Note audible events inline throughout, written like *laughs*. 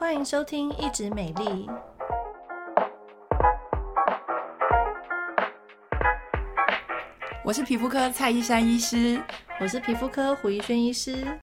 欢迎收听《一直美丽》，我是皮肤科蔡依珊医师，我是皮肤科胡一轩医师。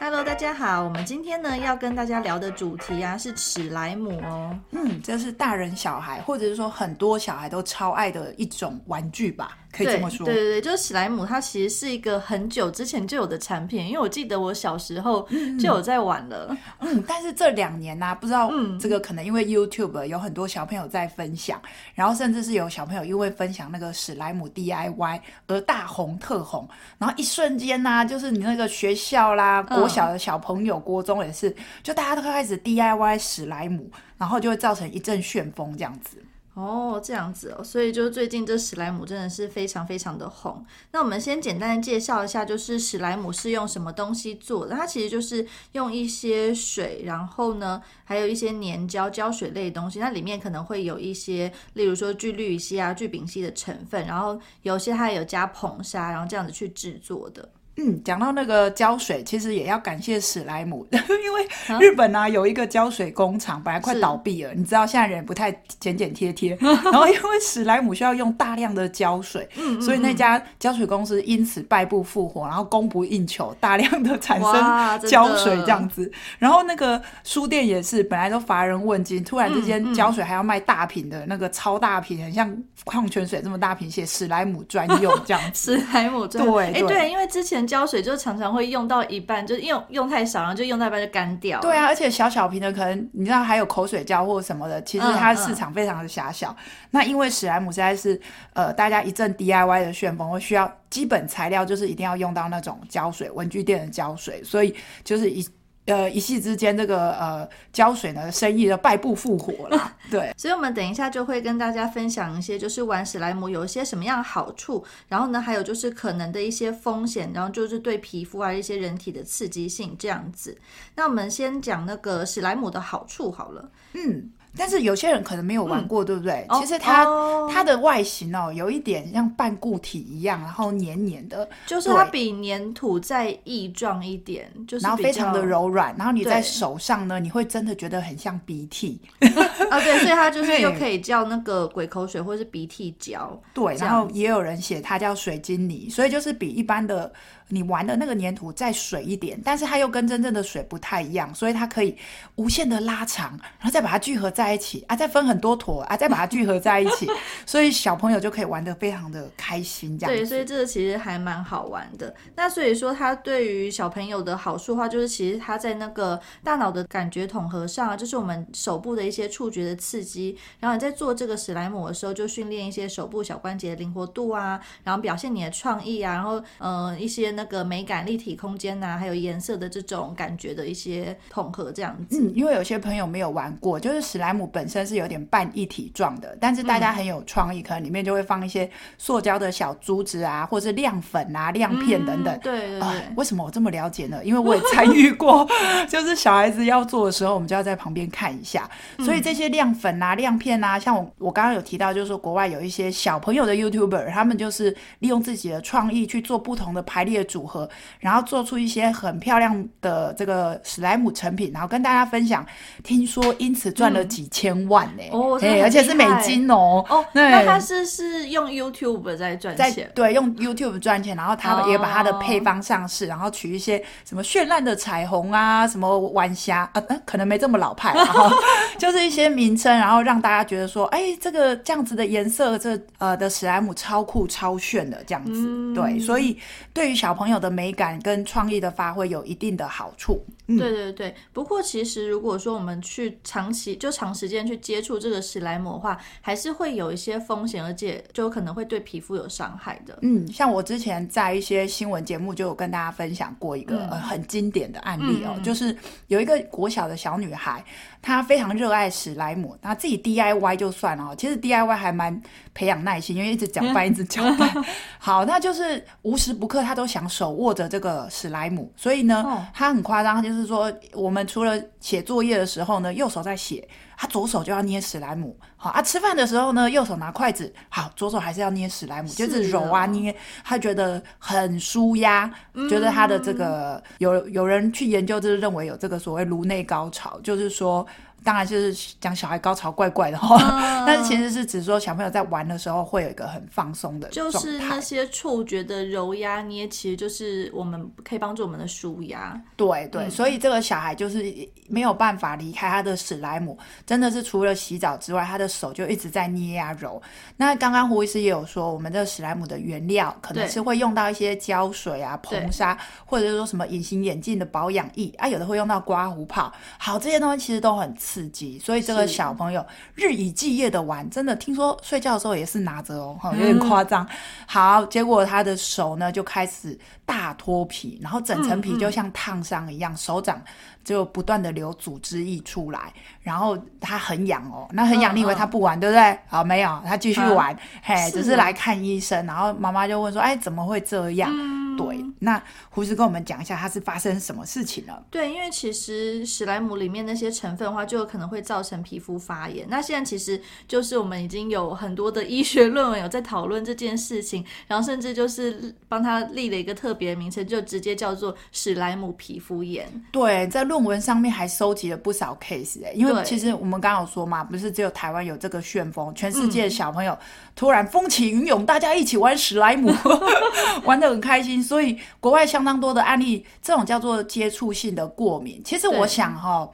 Hello，大家好，我们今天呢要跟大家聊的主题啊是史莱姆哦。嗯，这是大人小孩，或者是说很多小孩都超爱的一种玩具吧。可以这么说，对对对，就是史莱姆，它其实是一个很久之前就有的产品，因为我记得我小时候就有在玩了。嗯，嗯，但是这两年呢、啊，不知道这个可能因为 YouTube 有很多小朋友在分享，嗯、然后甚至是有小朋友因为分享那个史莱姆 DIY 而大红特红，然后一瞬间呢、啊，就是你那个学校啦，国小的小朋友，嗯、国中也是，就大家都开始 DIY 史莱姆，然后就会造成一阵旋风这样子。哦，这样子哦，所以就最近这史莱姆真的是非常非常的红。那我们先简单的介绍一下，就是史莱姆是用什么东西做的？它其实就是用一些水，然后呢，还有一些粘胶、胶水类的东西。那里面可能会有一些，例如说聚氯乙烯啊、聚丙烯的成分，然后有些它有加硼砂，然后这样子去制作的。嗯，讲到那个胶水，其实也要感谢史莱姆，*laughs* 因为日本呢、啊、有一个胶水工厂，本来快倒闭了。你知道现在人不太剪剪贴贴，*laughs* 然后因为史莱姆需要用大量的胶水，*laughs* 所以那家胶水公司因此败不复活，然后供不应求，大量的产生胶水这样子。然后那个书店也是，本来都乏人问津，突然之间胶水还要卖大瓶的那个超大瓶，很像矿泉水这么大瓶，写史莱姆专用这样子。史莱姆专用，对，哎对，因为之前。胶水就常常会用到一半，就用用太少，然后就用到一半就干掉。对啊，而且小小瓶的可能你知道还有口水胶或什么的，其实它市场非常的狭小。嗯嗯、那因为史莱姆实在是呃大家一阵 DIY 的旋风，会需要基本材料就是一定要用到那种胶水，文具店的胶水，所以就是一。呃，一夕之间，这个呃胶水呢，生意的败不复活了。对，所以我们等一下就会跟大家分享一些，就是玩史莱姆有一些什么样的好处，然后呢，还有就是可能的一些风险，然后就是对皮肤啊一些人体的刺激性这样子。那我们先讲那个史莱姆的好处好了。嗯。但是有些人可能没有玩过，嗯、对不对？其实它、哦、它的外形哦，有一点像半固体一样，然后黏黏的，就是它比粘土再异状一点，就是然后非常的柔软，然后你在手上呢，你会真的觉得很像鼻涕。*laughs* 啊，对，所以它就是又可以叫那个鬼口水或是鼻涕胶，对，然后也有人写它叫水晶泥，所以就是比一般的。你玩的那个粘土再水一点，但是它又跟真正的水不太一样，所以它可以无限的拉长，然后再把它聚合在一起啊，再分很多坨啊，再把它聚合在一起，*laughs* 所以小朋友就可以玩的非常的开心。这样子。对，所以这个其实还蛮好玩的。那所以说，它对于小朋友的好处的话，就是其实它在那个大脑的感觉统合上啊，就是我们手部的一些触觉的刺激，然后你在做这个史莱姆的时候，就训练一些手部小关节的灵活度啊，然后表现你的创意啊，然后嗯、呃、一些。那个美感、立体空间呐、啊，还有颜色的这种感觉的一些统合，这样子。嗯，因为有些朋友没有玩过，就是史莱姆本身是有点半一体状的，但是大家很有创意，嗯、可能里面就会放一些塑胶的小珠子啊，或是亮粉啊、亮片等等。嗯、对对对、呃。为什么我这么了解呢？因为我也参与过，*laughs* 就是小孩子要做的时候，我们就要在旁边看一下。所以这些亮粉啊、亮片啊，像我我刚刚有提到，就是说国外有一些小朋友的 YouTuber，他们就是利用自己的创意去做不同的排列组合，然后做出一些很漂亮的这个史莱姆成品，然后跟大家分享。听说因此赚了几千万呢、欸嗯，哦，而且是美金哦。哦，那他是是用 YouTube 在赚钱，对，用 YouTube 赚钱，然后他也把他的配方上市，哦、然后取一些什么绚烂的彩虹啊，什么晚霞啊，可能没这么老派，然后 *laughs* 就是一些名称，然后让大家觉得说，哎，这个这样子的颜色，这呃的史莱姆超酷超炫的这样子，嗯、对，所以对于小朋友的。美感跟创意的发挥有一定的好处。嗯、对对对，不过其实如果说我们去长期就长时间去接触这个史莱姆的话，还是会有一些风险，而且就可能会对皮肤有伤害的。嗯，像我之前在一些新闻节目就有跟大家分享过一个、嗯呃、很经典的案例哦，嗯、就是有一个国小的小女孩，她非常热爱史莱姆，她自己 DIY 就算了哦，其实 DIY 还蛮培养耐心，因为一直搅拌，一直搅拌。*laughs* 好，那就是无时不刻她都想手握着这个史莱姆，所以呢，她、哦、很夸张，就是说我们除了写作业的时候呢，右手在写他左手就要捏史莱姆，好啊，吃饭的时候呢，右手拿筷子，好，左手还是要捏史莱姆，就是揉啊捏，他觉得很舒压，嗯、觉得他的这个有有人去研究，就是认为有这个所谓颅内高潮，就是说。当然就是讲小孩高潮怪怪的哈，嗯、但是其实是指说小朋友在玩的时候会有一个很放松的。就是那些触觉的揉压捏，其实就是我们可以帮助我们的舒压。对对，嗯、所以这个小孩就是没有办法离开他的史莱姆，真的是除了洗澡之外，他的手就一直在捏啊揉。那刚刚胡医师也有说，我们的史莱姆的原料可能是会用到一些胶水啊、硼砂，或者是说什么隐形眼镜的保养液啊，有的会用到刮胡泡。好，这些东西其实都很刺激，所以这个小朋友日以继夜的玩，真的听说睡觉的时候也是拿着哦，有点夸张。嗯、好，结果他的手呢就开始大脱皮，然后整层皮就像烫伤一样，嗯嗯手掌就不断的流组织液出来，然后他很痒哦，那很痒，你以为他不玩、嗯、对不对？好，没有，他继续玩，嗯、嘿，只是来看医生，然后妈妈就问说，哎，怎么会这样？嗯对，那胡师跟我们讲一下，它是发生什么事情了？对，因为其实史莱姆里面那些成分的话，就有可能会造成皮肤发炎。那现在其实就是我们已经有很多的医学论文有在讨论这件事情，然后甚至就是帮他立了一个特别的名称，就直接叫做史莱姆皮肤炎。对，在论文上面还收集了不少 case 哎，因为其实我们刚刚有说嘛，不是只有台湾有这个旋风，全世界的小朋友突然风起云涌，大家一起玩史莱姆，*laughs* 玩的很开心。所以国外相当多的案例，这种叫做接触性的过敏。其实我想哈。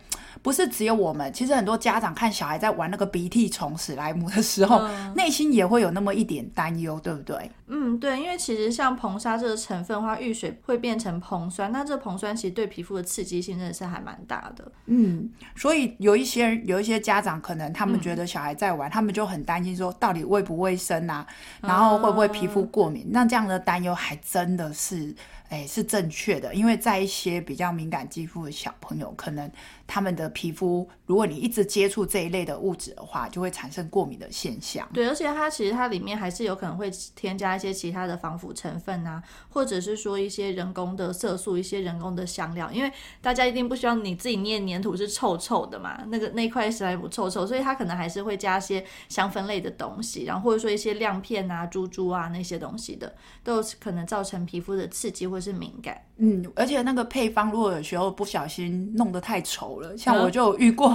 不是只有我们，其实很多家长看小孩在玩那个鼻涕虫史莱姆的时候，嗯、*laughs* 内心也会有那么一点担忧，对不对？嗯，对，因为其实像硼砂这个成分的话，遇水会变成硼酸，那这硼酸其实对皮肤的刺激性真的是还蛮大的。嗯，所以有一些有一些家长可能他们觉得小孩在玩，嗯、他们就很担心说到底卫不卫生啊，然后会不会皮肤过敏？嗯、那这样的担忧还真的是。哎，是正确的，因为在一些比较敏感肌肤的小朋友，可能他们的皮肤，如果你一直接触这一类的物质的话，就会产生过敏的现象。对，而且它其实它里面还是有可能会添加一些其他的防腐成分啊，或者是说一些人工的色素、一些人工的香料，因为大家一定不希望你自己捏黏土是臭臭的嘛，那个那块史莱姆臭臭，所以它可能还是会加一些香氛类的东西，然后或者说一些亮片啊、珠珠啊那些东西的，都有可能造成皮肤的刺激或是敏感，嗯，而且那个配方如果有时候不小心弄得太稠了，像我就有遇过，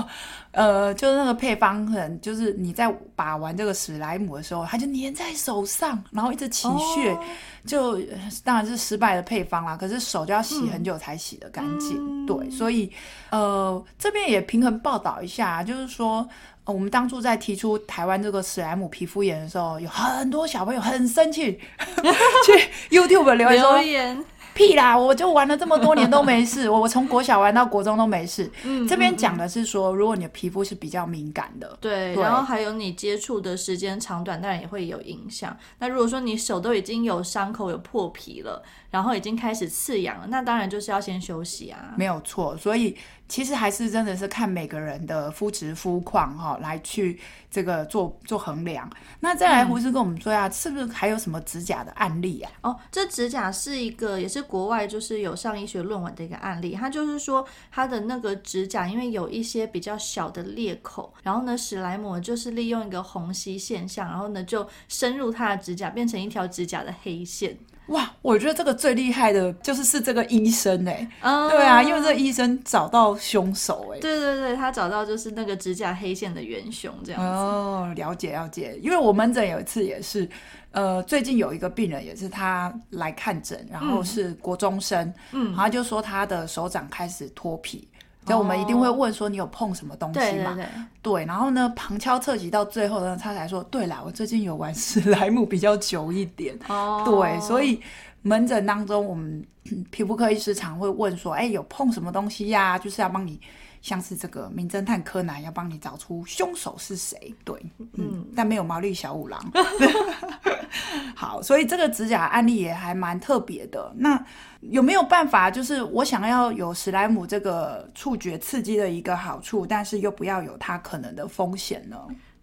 嗯、呃，就是那个配方可能就是你在把玩这个史莱姆的时候，它就粘在手上，然后一直起屑，哦、就当然是失败的配方啦。可是手就要洗很久才洗得干净，嗯、对，所以呃这边也平衡报道一下，就是说、呃、我们当初在提出台湾这个史莱姆皮肤炎的时候，有很多小朋友很生气，*laughs* *laughs* 去 YouTube 留言说。留言屁啦！我就玩了这么多年都没 *laughs* 事，我我从国小玩到国中都没事。嗯，这边讲的是说，如果你的皮肤是比较敏感的，对，对然后还有你接触的时间长短，当然也会有影响。那如果说你手都已经有伤口、有破皮了，然后已经开始刺痒了，那当然就是要先休息啊。没有错，所以。其实还是真的是看每个人的肤质肤况哈，来去这个做做衡量。那再来，胡师跟我们说呀，嗯、是不是还有什么指甲的案例啊？哦，这指甲是一个也是国外就是有上医学论文的一个案例。它就是说，它的那个指甲因为有一些比较小的裂口，然后呢，史莱姆就是利用一个虹吸现象，然后呢就深入它的指甲，变成一条指甲的黑线。哇，我觉得这个最厉害的就是是这个医生哎，嗯、对啊，因为这个医生找到凶手哎，对对对，他找到就是那个指甲黑线的元凶这样子。哦，了解了解，因为我门诊有一次也是，呃，最近有一个病人也是他来看诊，然后是国中生，嗯，然后就说他的手掌开始脱皮。所以我们一定会问说，你有碰什么东西吗？对，对，对，对，然后呢，旁敲侧击到最后呢，他才说，对啦，我最近有玩史莱姆比较久一点。哦，对，所以门诊当中，我们 *clears throat* 皮肤科医师常会问说，哎，有碰什么东西呀、啊？就是要帮你。像是这个名侦探柯南要帮你找出凶手是谁，对，嗯，嗯，但没有毛利小五郎。*laughs* 好，所以这个指甲案例也还蛮特别的。那有没有办法，就是我想要有史莱姆这个触觉刺激的一个好处，但是又不要有它可能的风险呢？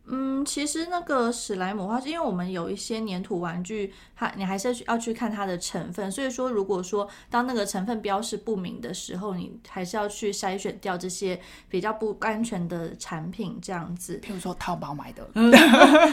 嗯，其实那个史莱姆的话，因为我们有一些粘土玩具，它你还是要去看它的成分。所以说，如果说当那个成分标示不明的时候，你还是要去筛选掉这些比较不安全的产品，这样子。譬如说淘宝买的，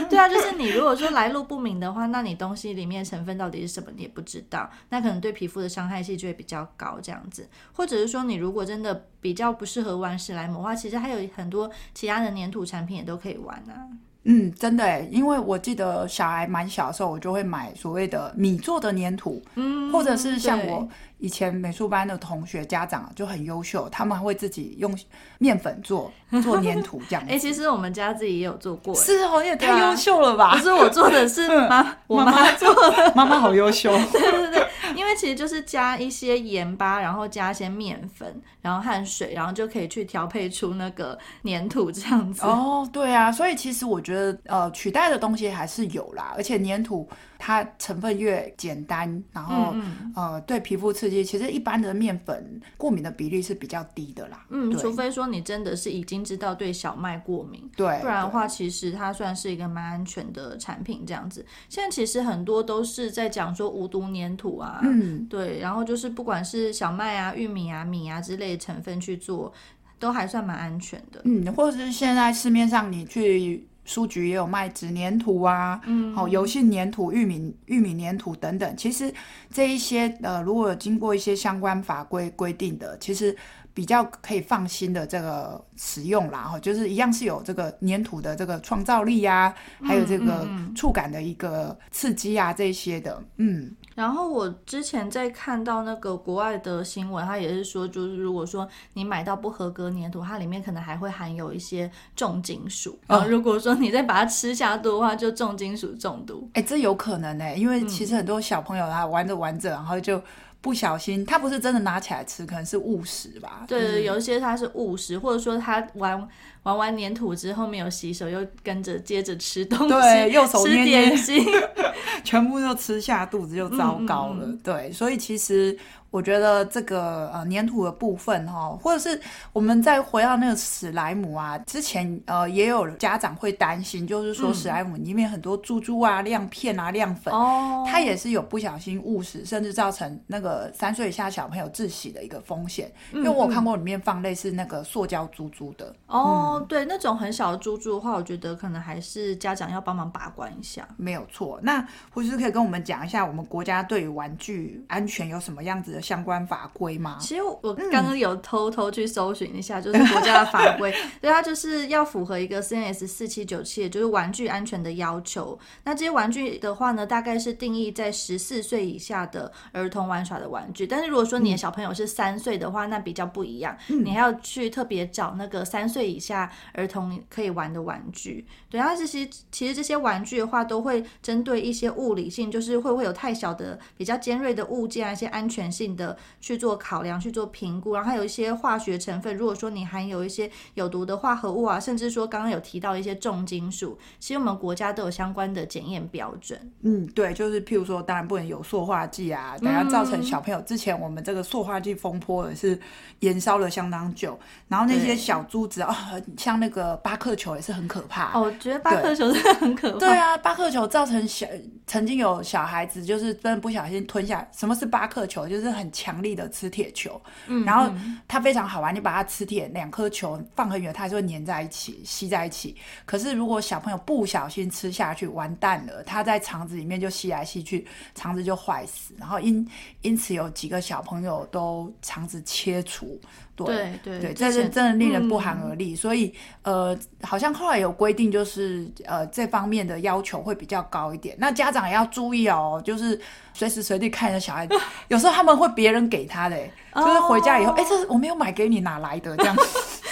对啊，就是你如果说来路不明的话，那你东西里面成分到底是什么，你也不知道，那可能对皮肤的伤害性就会比较高，这样子。或者是说，你如果真的比较不适合玩史莱姆的话，其实还有很多其他的粘土产品也都可以玩啊。嗯，真的诶，因为我记得小孩蛮小的时候，我就会买所谓的米做的粘土，嗯，或者是像我以前美术班的同学家长就很优秀，他们会自己用面粉做做粘土这样子。*laughs* 哎，其实我们家自己也有做过，是哦，你也太优秀了吧？不是我做的，*laughs* 是妈我妈做的，妈妈好优秀。*laughs* 对对对。因为其实就是加一些盐巴，然后加一些面粉，然后和水，然后就可以去调配出那个粘土这样子。哦，对啊，所以其实我觉得呃，取代的东西还是有啦，而且粘土。它成分越简单，然后、嗯、呃对皮肤刺激，其实一般的面粉过敏的比例是比较低的啦。嗯，除非说你真的是已经知道对小麦过敏，对，不然的话其实它算是一个蛮安全的产品这样子。现在其实很多都是在讲说无毒粘土啊，嗯，对，然后就是不管是小麦啊、玉米啊、米啊之类的成分去做，都还算蛮安全的。嗯，或者是现在市面上你去。书局也有卖纸粘土啊，嗯，好，油性粘土、玉米玉米粘土等等。其实这一些呃，如果有经过一些相关法规规定的，其实。比较可以放心的这个使用啦，哈，就是一样是有这个粘土的这个创造力呀，还有这个触感的一个刺激啊，这些的，嗯。然后我之前在看到那个国外的新闻，它也是说，就是如果说你买到不合格粘土，它里面可能还会含有一些重金属。然后如果说你再把它吃下肚的话，就重金属中毒。哎，这有可能呢，因为其实很多小朋友他玩着玩着，然后就。不小心，他不是真的拿起来吃，可能是误食吧。对，有一些他是误食，或者说他玩玩完粘土之后没有洗手，又跟着接着吃东西，对，右手捏捏吃点心，*laughs* 全部都吃下肚子就糟糕了。嗯嗯对，所以其实。我觉得这个呃粘土的部分哈，或者是我们再回到那个史莱姆啊，之前呃也有家长会担心，就是说史莱姆里面很多珠珠啊、亮片啊、亮粉，哦，它也是有不小心误食，甚至造成那个三岁以下小朋友窒息的一个风险。因为我看过里面放类似那个塑胶珠珠的。哦，嗯、对，那种很小的珠珠的话，我觉得可能还是家长要帮忙把关一下。没有错。那胡师可以跟我们讲一下，我们国家对于玩具安全有什么样子的相关法规吗？其实我刚刚有偷偷去搜寻一下，嗯、就是国家的法规，*laughs* 对，它就是要符合一个 CNS 四七九七，也就是玩具安全的要求。那这些玩具的话呢，大概是定义在十四岁以下的儿童玩耍的玩具。但是如果说你的小朋友是三岁的话，嗯、那比较不一样，嗯、你还要去特别找那个三岁以下儿童可以玩的玩具。对，然后这些其实这些玩具的话，都会针对一些物理性，就是会不会有太小的、比较尖锐的物件啊，一些安全性的。去做考量，去做评估，然后还有一些化学成分。如果说你含有一些有毒的化合物啊，甚至说刚刚有提到一些重金属，其实我们国家都有相关的检验标准。嗯，对，就是譬如说，当然不能有塑化剂啊，等下造成小朋友。之前我们这个塑化剂风波也是延烧了相当久，然后那些小珠子啊，像那个巴克球也是很可怕。哦，我觉得巴克球真的很可怕。对啊，巴克球造成小曾经有小孩子就是真的不小心吞下。什么是巴克球？就是很强力。的磁铁球，嗯，然后它非常好玩。你把它磁铁两颗球放很远，它还是会粘在一起、吸在一起。可是如果小朋友不小心吃下去，完蛋了，它在肠子里面就吸来吸去，肠子就坏死。然后因因此有几个小朋友都肠子切除。对对对，这是真的令人不寒而栗。嗯、所以呃，好像后来有规定，就是呃这方面的要求会比较高一点。那家长也要注意哦，就是随时随地看着小孩。子，*laughs* 有时候他们会别人给他的，就是回家以后，哎、哦，这我没有买给你，哪来的？这样？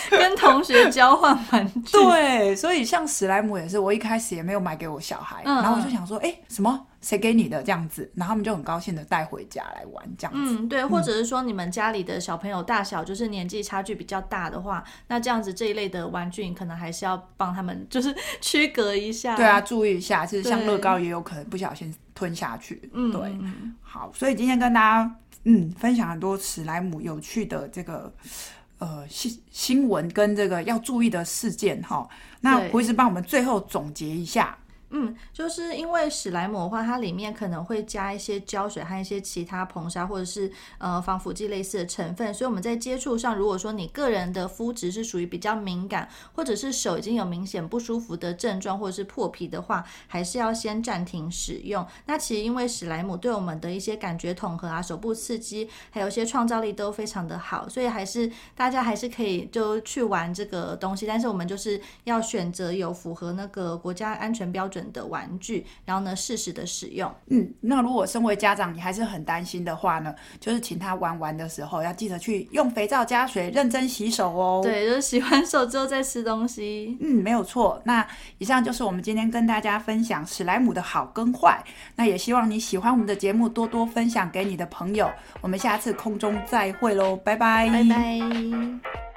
*laughs* 跟同学交换玩具。对，所以像史莱姆也是，我一开始也没有买给我小孩，嗯、然后我就想说，哎，什么？谁给你的这样子？然后他们就很高兴的带回家来玩这样子。嗯，对，或者是说你们家里的小朋友大小就是年纪差距比较大的话，那这样子这一类的玩具，你可能还是要帮他们就是区隔一下。对啊，注意一下，就是像乐高也有可能不小心吞下去。嗯，对。好，所以今天跟大家嗯分享很多史莱姆有趣的这个。呃新新闻跟这个要注意的事件哈。那胡医师帮我们最后总结一下。嗯，就是因为史莱姆的话，它里面可能会加一些胶水和一些其他硼砂或者是呃防腐剂类似的成分，所以我们在接触上，如果说你个人的肤质是属于比较敏感，或者是手已经有明显不舒服的症状，或者是破皮的话，还是要先暂停使用。那其实因为史莱姆对我们的一些感觉统合啊、手部刺激，还有一些创造力都非常的好，所以还是大家还是可以就去玩这个东西，但是我们就是要选择有符合那个国家安全标准准的玩具，然后呢，适时的使用。嗯，那如果身为家长，你还是很担心的话呢，就是请他玩玩的时候，要记得去用肥皂加水，认真洗手哦。对，就是洗完手之后再吃东西。嗯，没有错。那以上就是我们今天跟大家分享史莱姆的好跟坏。那也希望你喜欢我们的节目，多多分享给你的朋友。我们下次空中再会喽，拜拜，拜拜。